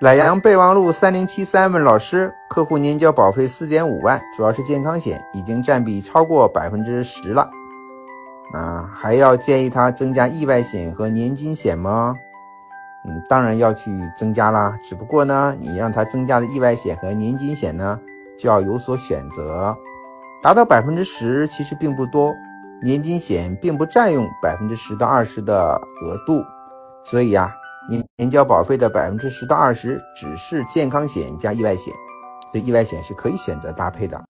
赉阳备忘录三零七三问老师，客户年交保费四点五万，主要是健康险，已经占比超过百分之十了，啊，还要建议他增加意外险和年金险吗？嗯，当然要去增加啦，只不过呢，你让他增加的意外险和年金险呢，就要有所选择，达到百分之十其实并不多，年金险并不占用百分之十到二十的额度，所以呀。年年交保费的百分之十到二十，只是健康险加意外险，这意外险是可以选择搭配的。